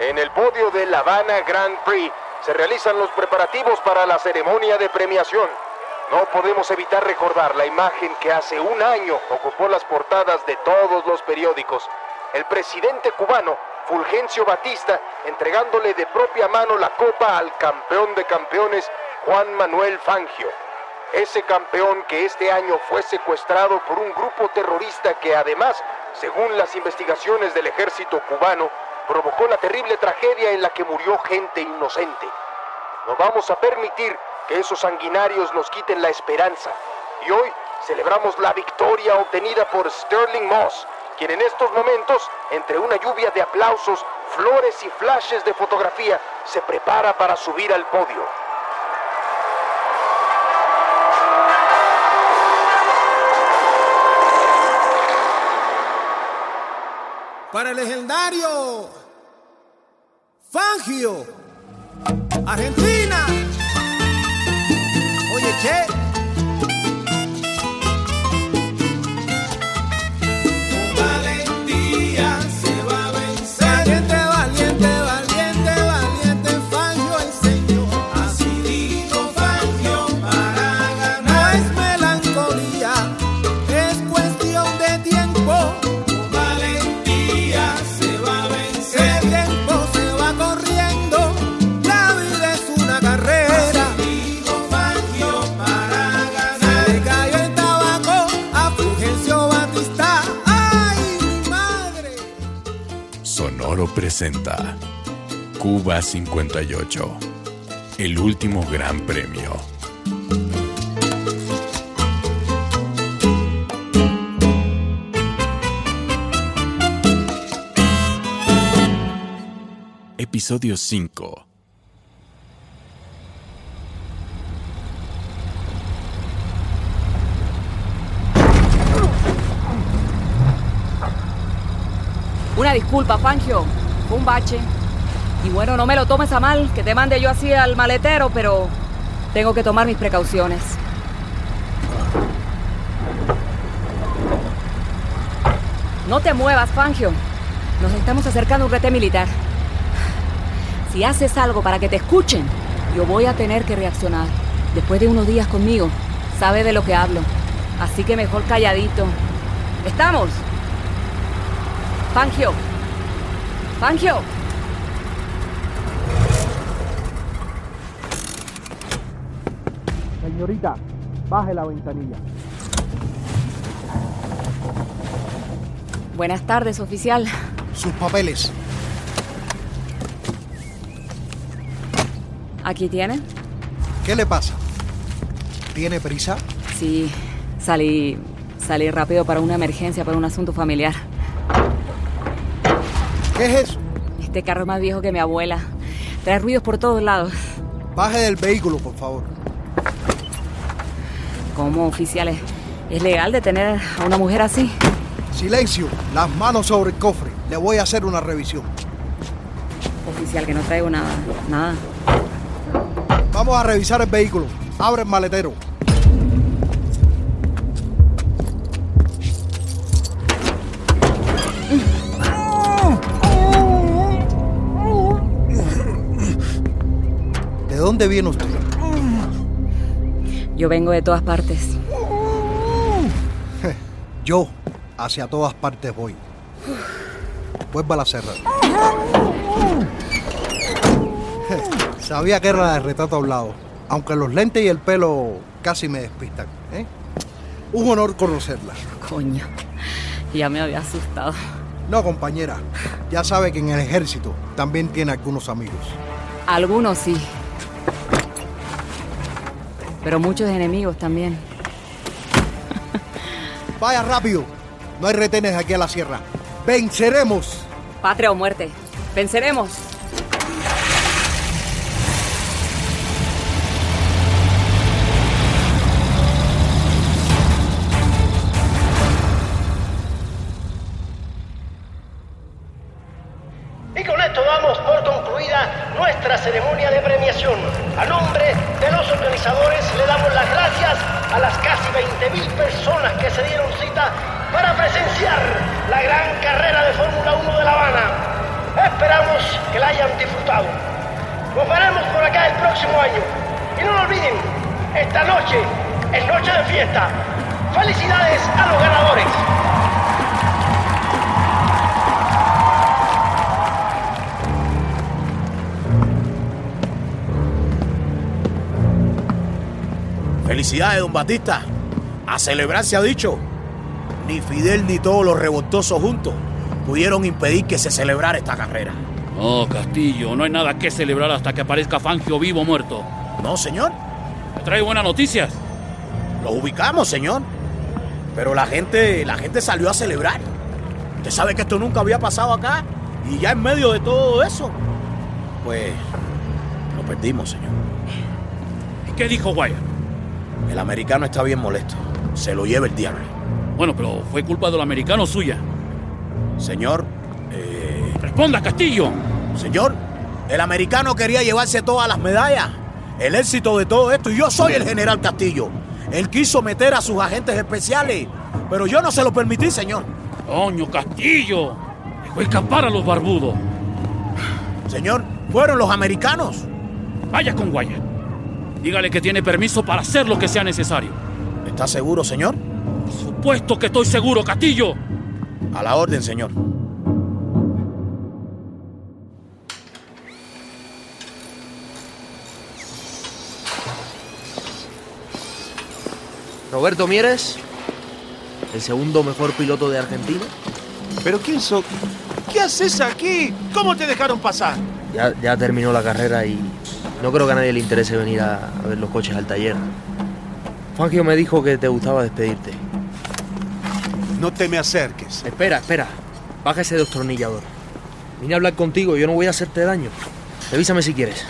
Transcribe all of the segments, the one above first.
En el podio de La Habana Grand Prix se realizan los preparativos para la ceremonia de premiación. No podemos evitar recordar la imagen que hace un año ocupó las portadas de todos los periódicos. El presidente cubano, Fulgencio Batista, entregándole de propia mano la copa al campeón de campeones, Juan Manuel Fangio. Ese campeón que este año fue secuestrado por un grupo terrorista que además, según las investigaciones del ejército cubano, provocó la terrible tragedia en la que murió gente inocente. No vamos a permitir que esos sanguinarios nos quiten la esperanza. Y hoy celebramos la victoria obtenida por Sterling Moss, quien en estos momentos, entre una lluvia de aplausos, flores y flashes de fotografía, se prepara para subir al podio. Para el legendario Fangio, Argentina. Oye, che. Presenta Cuba 58, el último gran premio. Episodio 5. Una disculpa, Fangio. Un bache. Y bueno, no me lo tomes a mal, que te mande yo así al maletero, pero tengo que tomar mis precauciones. No te muevas, Fangio. Nos estamos acercando a un rete militar. Si haces algo para que te escuchen, yo voy a tener que reaccionar. Después de unos días conmigo, sabe de lo que hablo. Así que mejor calladito. ¿Estamos? Fangio. Fangio. Señorita, baje la ventanilla. Buenas tardes, oficial. Sus papeles. ¿Aquí tiene? ¿Qué le pasa? ¿Tiene prisa? Sí, salí. Salí rápido para una emergencia, para un asunto familiar. ¿Qué es eso? Este carro es más viejo que mi abuela. Trae ruidos por todos lados. Baje del vehículo, por favor. ¿Cómo, oficiales? ¿Es legal detener a una mujer así? Silencio, las manos sobre el cofre. Le voy a hacer una revisión. Oficial, que no traigo nada. Nada. Vamos a revisar el vehículo. Abre el maletero. Dónde viene usted? Yo vengo de todas partes. Yo hacia todas partes voy. Vuelva a cerrar. Sabía que era la de retrato hablado, aunque los lentes y el pelo casi me despistan. ¿eh? Un honor conocerla. Coño. Ya me había asustado. No, compañera, ya sabe que en el ejército también tiene algunos amigos. Algunos sí. Pero muchos enemigos también. Vaya rápido, no hay retenes aquí a la sierra. Venceremos. Patria o muerte. Venceremos. Y con esto damos por concluida nuestra ceremonia de premiación. A nombre de los organizadores le damos las gracias a las casi 20.000 personas que se dieron cita para presenciar la gran carrera de Fórmula 1 de La Habana. disfrutado. Nos veremos por acá el próximo año. Y no lo olviden, esta noche es noche de fiesta. Felicidades a los ganadores. Felicidades, don Batista. A celebrar se ha dicho. Ni Fidel ni todos los revoltosos juntos pudieron impedir que se celebrara esta carrera. No, Castillo, no hay nada que celebrar hasta que aparezca Fangio vivo o muerto. No, señor. ¿Me trae buenas noticias? Los ubicamos, señor. Pero la gente, la gente salió a celebrar. Usted sabe que esto nunca había pasado acá. Y ya en medio de todo eso, pues lo perdimos, señor. ¿Y qué dijo Guaya? El americano está bien molesto. Se lo lleva el diablo. Bueno, pero fue culpa del americano suya. Señor, eh, Responda, Castillo. señor, el americano quería llevarse todas las medallas. El éxito de todo esto. Y yo soy el general Castillo. Él quiso meter a sus agentes especiales. Pero yo no se lo permití, señor. Coño, Castillo. Dejó escapar a los barbudos. Señor, fueron los americanos. Vaya con Guaya. Dígale que tiene permiso para hacer lo que sea necesario. ¿Está seguro, señor? Por supuesto que estoy seguro, Castillo. A la orden, señor. Roberto Mieres, el segundo mejor piloto de Argentina. ¿Pero quién sos? ¿Qué haces aquí? ¿Cómo te dejaron pasar? Ya, ya terminó la carrera y no creo que a nadie le interese venir a, a ver los coches al taller. Fangio me dijo que te gustaba despedirte. No te me acerques. Espera, espera. Baja ese destornillador. Vine a hablar contigo, yo no voy a hacerte daño. Revísame si quieres.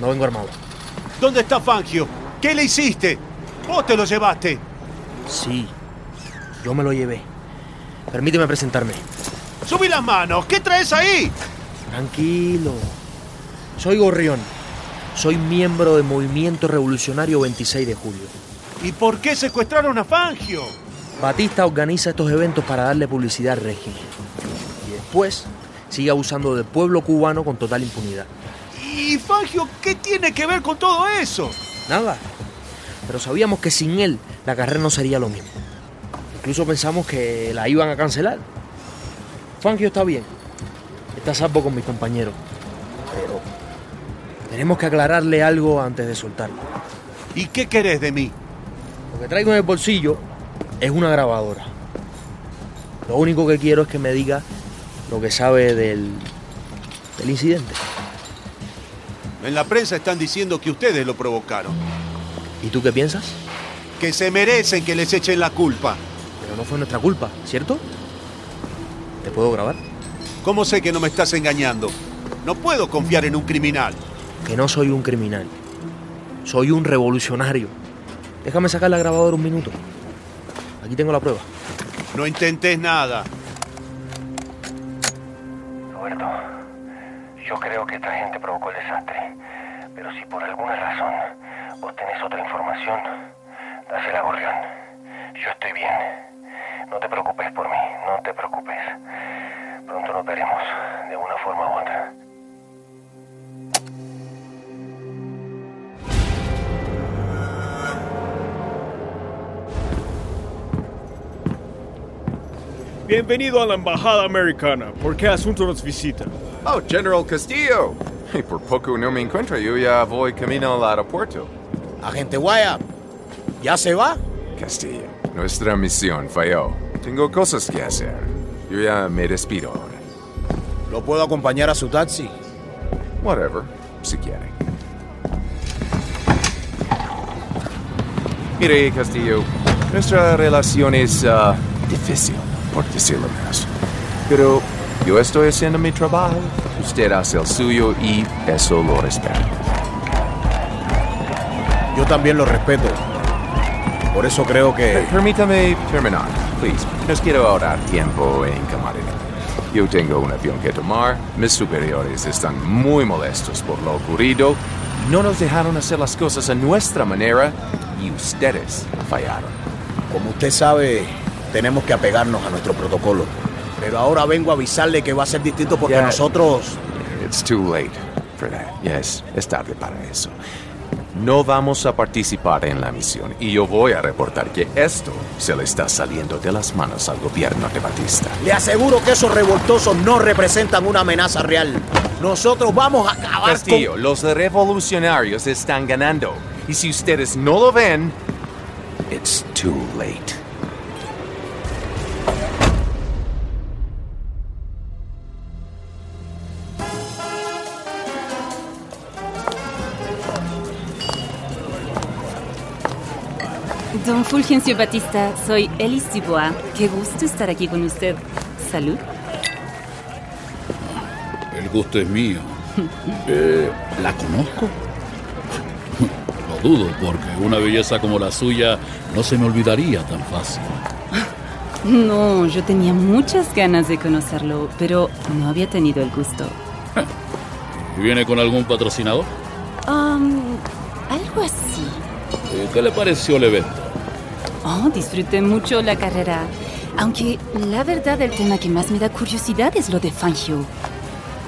No vengo armado. ¿Dónde está Fangio? ¿Qué le hiciste? ¿Vos te lo llevaste? Sí, yo me lo llevé. Permíteme presentarme. ¡Subí las manos! ¿Qué traes ahí? Tranquilo. Soy Gorrión. Soy miembro del Movimiento Revolucionario 26 de Julio. ¿Y por qué secuestraron a Fangio? Batista organiza estos eventos para darle publicidad al régimen. Y después sigue abusando del pueblo cubano con total impunidad. ¿Y Fangio qué tiene que ver con todo eso? Nada. Pero sabíamos que sin él la carrera no sería lo mismo. Incluso pensamos que la iban a cancelar. Fangio está bien. Está salvo con mis compañeros. Tenemos que aclararle algo antes de soltarlo. ¿Y qué querés de mí? Lo que traigo en el bolsillo es una grabadora. Lo único que quiero es que me diga lo que sabe del, del incidente. En la prensa están diciendo que ustedes lo provocaron. ¿Y tú qué piensas? Que se merecen que les echen la culpa. Pero no fue nuestra culpa, ¿cierto? ¿Te puedo grabar? ¿Cómo sé que no me estás engañando? No puedo confiar en un criminal. Que no soy un criminal. Soy un revolucionario. Déjame sacar la grabadora un minuto. Aquí tengo la prueba. No intentes nada. Roberto, yo creo que esta gente provocó el desastre. Pero si por alguna razón vos tenés otra información, dásela a Gorrión. Yo estoy bien. No te preocupes por mí, no te preocupes. Pronto nos veremos, de una forma u otra. Bienvenido a la Embajada Americana. ¿Por qué asunto nos visita? Oh, General Castillo. Y por poco no me encuentro, yo ya voy camino al aeropuerto. Agente Guaya, ¿ya se va? Castillo, nuestra misión falló. Tengo cosas que hacer. Yo ya me despido ahora. ¿Lo puedo acompañar a su taxi? Whatever, si quiere. Mire, Castillo, nuestra relación es ah, difícil, por decirlo menos. Pero yo estoy haciendo mi trabajo, usted hace el suyo y eso lo respeto. Yo también lo respeto. Por eso creo que... Permítame terminar, please. Nos quiero ahorrar tiempo en camarín. Yo tengo un avión que tomar, mis superiores están muy molestos por lo ocurrido, no nos dejaron hacer las cosas a nuestra manera y ustedes fallaron. Como usted sabe, tenemos que apegarnos a nuestro protocolo. Pero ahora vengo a avisarle que va a ser distinto porque Ya. nosotros... It's too late for that. Yes, es tarde para eso. No vamos a participar en la misión y yo voy a reportar que esto se le está saliendo de las manos al gobierno de Batista. Le aseguro que esos revoltosos no representan una amenaza real. Nosotros vamos a acabar Castillo, los revolucionarios están ganando. Y si ustedes no lo ven, it's too late. Don Fulgencio Batista, soy Elis Dubois. Qué gusto estar aquí con usted. Salud. El gusto es mío. Eh, ¿La conozco? Lo dudo, porque una belleza como la suya no se me olvidaría tan fácil. No, yo tenía muchas ganas de conocerlo, pero no había tenido el gusto. ¿Y ¿Viene con algún patrocinador? Um, algo así. Eh, ¿Qué le pareció el evento? Oh, disfruté mucho la carrera. Aunque la verdad el tema que más me da curiosidad es lo de Fangio.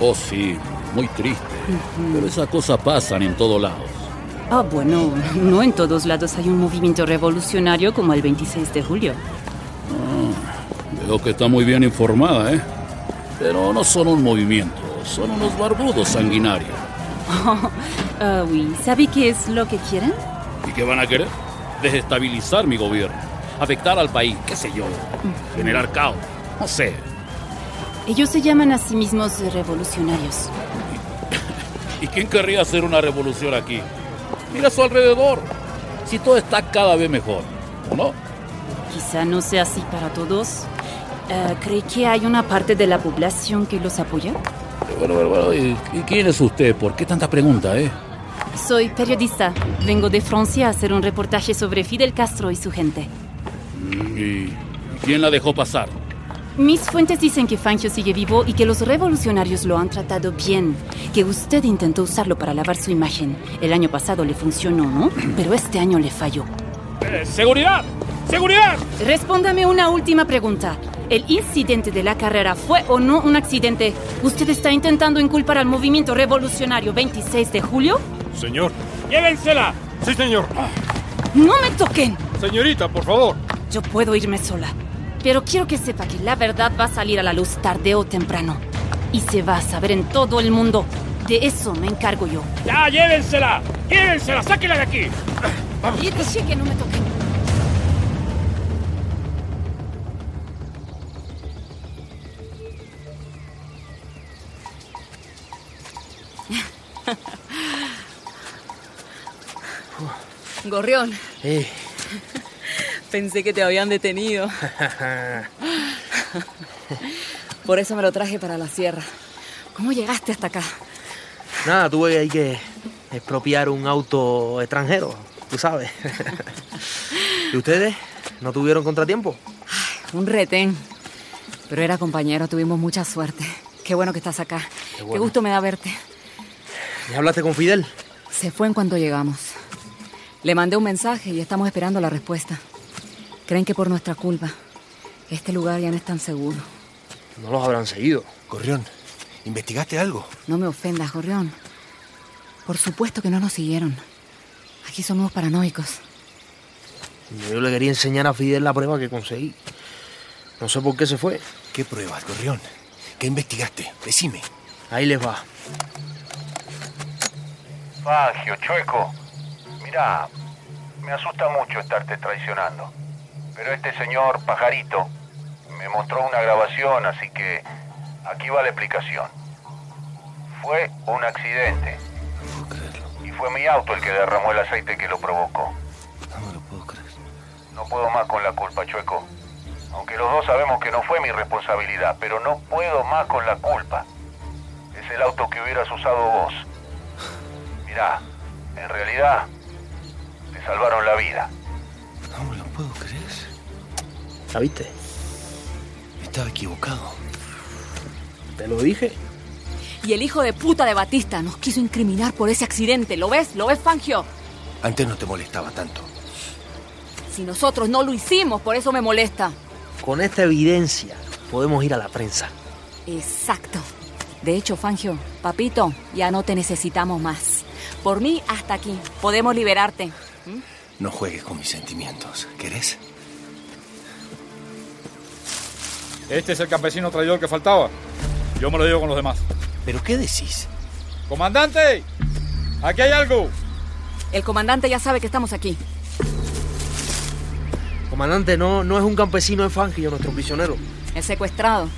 Oh, sí, muy triste. Pero esas cosas pasan en todos lados. Ah, bueno, no en todos lados hay un movimiento revolucionario como el 26 de julio. Veo que está muy bien informada, ¿eh? Pero no son un movimiento, son unos barbudos sanguinarios. Oh, ah, oui. ¿Sabe qué es lo que quieren? ¿Y qué van a querer? Desestabilizar mi gobierno, afectar al país, qué sé yo, generar caos, no sé. Ellos se llaman a sí mismos revolucionarios. ¿Y quién querría hacer una revolución aquí? Mira a su alrededor, si todo está cada vez mejor, ¿o no? Quizá no sea así para todos. Eh, ¿Cree que hay una parte de la población que los apoya? Bueno, bueno, bueno, ¿y, y quién es usted? ¿Por qué tanta pregunta, eh? Soy periodista. Vengo de Francia a hacer un reportaje sobre Fidel Castro y su gente. ¿Y quién la dejó pasar? Mis fuentes dicen que Fangio sigue vivo y que los revolucionarios lo han tratado bien. Que usted intentó usarlo para lavar su imagen. El año pasado le funcionó, ¿no? Pero este año le falló. Eh, ¡Seguridad! ¡Seguridad! Respóndame una última pregunta. ¿El incidente de la carrera fue o no un accidente? ¿Usted está intentando inculpar al movimiento revolucionario 26 de julio? Señor. ¡Llévensela! Sí, señor. ¡No me toquen! Señorita, por favor. Yo puedo irme sola. Pero quiero que sepa que la verdad va a salir a la luz tarde o temprano. Y se va a saber en todo el mundo. De eso me encargo yo. ¡Ya, llévensela! ¡Llévensela! ¡Sáquela de aquí! Y dije que no me toquen. Gorrión, pensé que te habían detenido. Por eso me lo traje para la sierra. ¿Cómo llegaste hasta acá? nada, tuve ahí que expropiar un auto extranjero, tú sabes. ¿Y ustedes? ¿No tuvieron contratiempo? Un retén. Pero era compañero, tuvimos mucha suerte. Qué bueno que estás acá. Qué, bueno. gusto me da verte. ¿Y hablaste con Fidel? Se fue en cuanto llegamos. Le mandé un mensaje y estamos esperando la respuesta. Creen que por nuestra culpa este lugar ya no es tan seguro. No los habrán seguido. Gorrión, ¿investigaste algo? No me ofendas, Gorrión. Por supuesto que no nos siguieron. Aquí son unos paranoicos. Yo le quería enseñar a Fidel la prueba que conseguí. No sé por qué se fue. ¿Qué pruebas, Gorrión? ¿Qué investigaste? Decime. Ahí les va. Fangio, chueco. Mirá, me asusta mucho estarte traicionando. Pero este señor Pajarito me mostró una grabación, así que aquí va la explicación. Fue un accidente. Y fue mi auto el que derramó el aceite que lo provocó. No me lo puedo creer. No puedo más con la culpa, Chueco. Aunque los dos sabemos que no fue mi responsabilidad, pero no puedo más con la culpa. Es el auto que hubieras usado vos. Mirá, en realidad, salvaron la vida. No me lo puedo creer. ¿La viste? Estaba equivocado. Te lo dije. Y el hijo de puta de Batista nos quiso incriminar por ese accidente. ¿Lo ves? ¿Lo ves, Fangio? Antes no te molestaba tanto. Si nosotros no lo hicimos, por eso me molesta. Con esta evidencia podemos ir a la prensa. Exacto. De hecho, Fangio, papito, ya no te necesitamos más. Por mí, hasta aquí. Podemos liberarte. No juegues con mis sentimientos. ¿Querés? Este es el campesino traidor que faltaba. Yo me lo digo con los demás. ¿Pero qué decís? ¡Comandante! ¡Aquí hay algo! El comandante ya sabe que estamos aquí. Comandante, no, no es un campesino de Fangio nuestro prisionero. El secuestrado.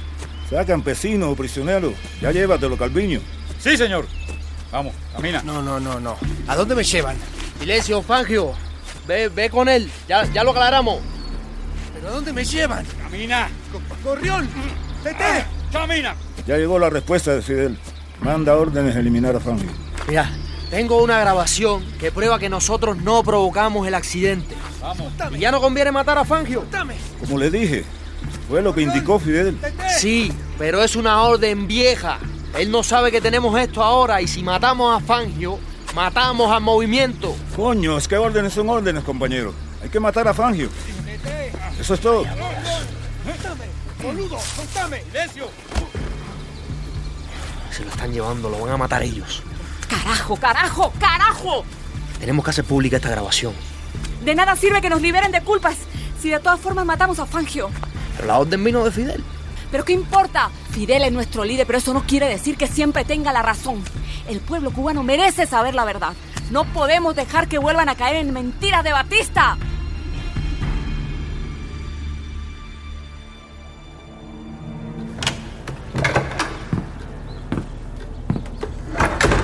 Sea campesino o prisionero, ya llévatelo, Calviño. Sí, señor. Vamos, camina. No, no, no, no. ¿A dónde me llevan? Silencio, Fangio. Ve, ve con él. Ya, ya lo aclaramos. ¿Pero a dónde me llevan? Camina. ¡Gorrión! ¡Tete! ¡Camina! Ya llegó la respuesta de Fidel. Manda órdenes de eliminar a Fangio. Mira, tengo una grabación que prueba que nosotros no provocamos el accidente. Vamos. Y ya no conviene matar a Fangio. ¡Dame! Como le dije, fue lo que indicó Fidel. Sí, pero es una orden vieja. Él no sabe que tenemos esto ahora y si matamos a Fangio, matamos al movimiento. Coño, es que órdenes son órdenes, compañero. Hay que matar a Fangio. Eso es todo. ¡Boludo! ¡Soltame! ¡Silencio! Se lo están llevando, lo van a matar ellos. ¡Carajo, carajo, carajo! Tenemos que hacer pública esta grabación. De nada sirve que nos liberen de culpas si de todas formas matamos a Fangio. Pero la orden vino de Fidel. ¿Pero qué importa? Fidel es nuestro líder, pero eso no quiere decir que siempre tenga la razón. El pueblo cubano merece saber la verdad. No podemos dejar que vuelvan a caer en mentiras de Batista.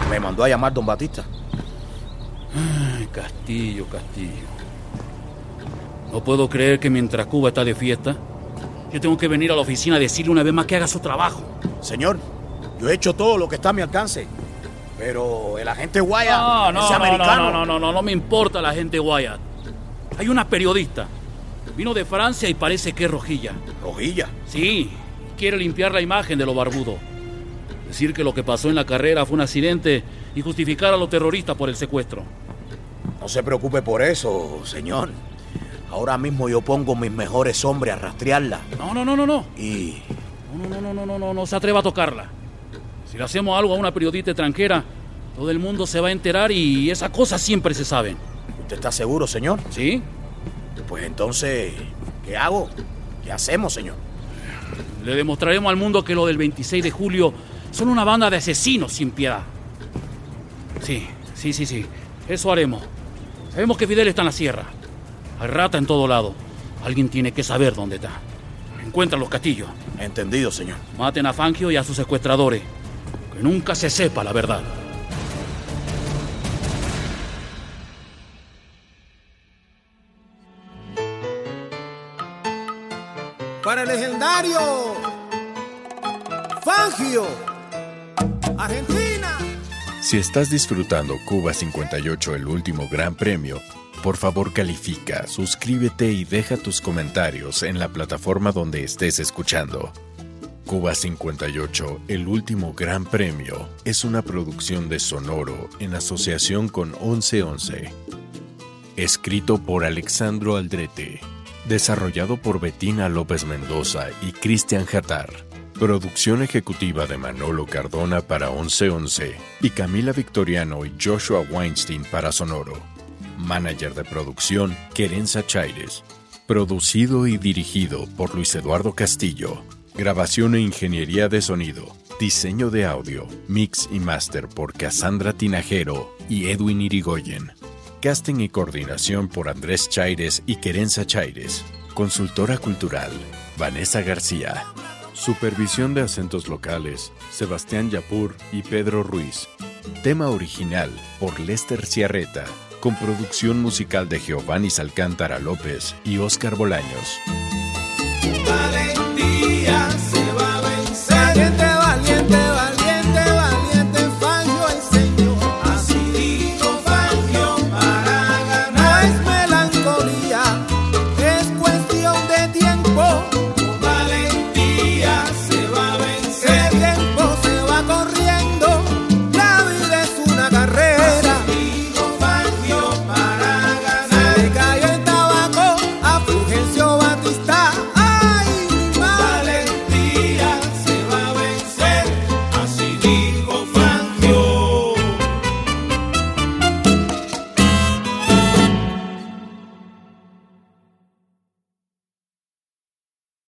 Me mandó a llamar don Batista. Ay, Castillo, Castillo. No puedo creer que mientras Cuba está de fiesta, yo tengo que venir a la oficina a decirle una vez más que haga su trabajo. Señor, yo he hecho todo lo que está a mi alcance. Pero el agente Guaya, No, no, no, americano. no, no, no, no, no me importa la gente Wyatt. Hay una periodista. Vino de Francia y parece que es rojilla. ¿Rojilla? Sí, quiere limpiar la imagen de lo barbudo. Decir que lo que pasó en la carrera fue un accidente y justificar a los terroristas por el secuestro. No se preocupe por eso, señor. Ahora mismo yo pongo mis mejores hombres a rastrearla. No, no, no, no, no. Y No, no, no, no, no, no, no se atreva a tocarla. Si le hacemos algo a una periodista extranjera, todo el mundo se va a enterar y esas cosas siempre se saben. ¿Usted está seguro, señor? ¿Sí? Pues entonces, ¿qué hago? ¿Qué hacemos, señor? Le demostraremos al mundo que lo del 26 de julio son una banda de asesinos sin piedad. Sí, sí, sí, sí. Eso haremos. Sabemos que Fidel está en la sierra. Hay rata en todo lado. Alguien tiene que saber dónde está. Encuentran los castillos. Entendido, señor. Maten a Fangio y a sus secuestradores. Que nunca se sepa la verdad. Para el legendario Fangio, Argentina. Si estás disfrutando Cuba 58, el último gran premio, por favor califica, suscríbete y deja tus comentarios en la plataforma donde estés escuchando. Cuba 58, el último gran premio, es una producción de Sonoro en asociación con 1111. Escrito por Alexandro Aldrete. Desarrollado por Betina López Mendoza y Cristian Jatar. Producción ejecutiva de Manolo Cardona para 1111 y Camila Victoriano y Joshua Weinstein para Sonoro. Manager de producción, Querenza Chaires. Producido y dirigido por Luis Eduardo Castillo. Grabación e ingeniería de sonido. Diseño de audio, mix y master por Cassandra Tinajero y Edwin Irigoyen. Casting y coordinación por Andrés Chaires y Querenza Chaires. Consultora cultural, Vanessa García. Supervisión de acentos locales, Sebastián Yapur y Pedro Ruiz. Tema original por Lester Ciarreta, con producción musical de Giovanni Alcántara López y Óscar Bolaños.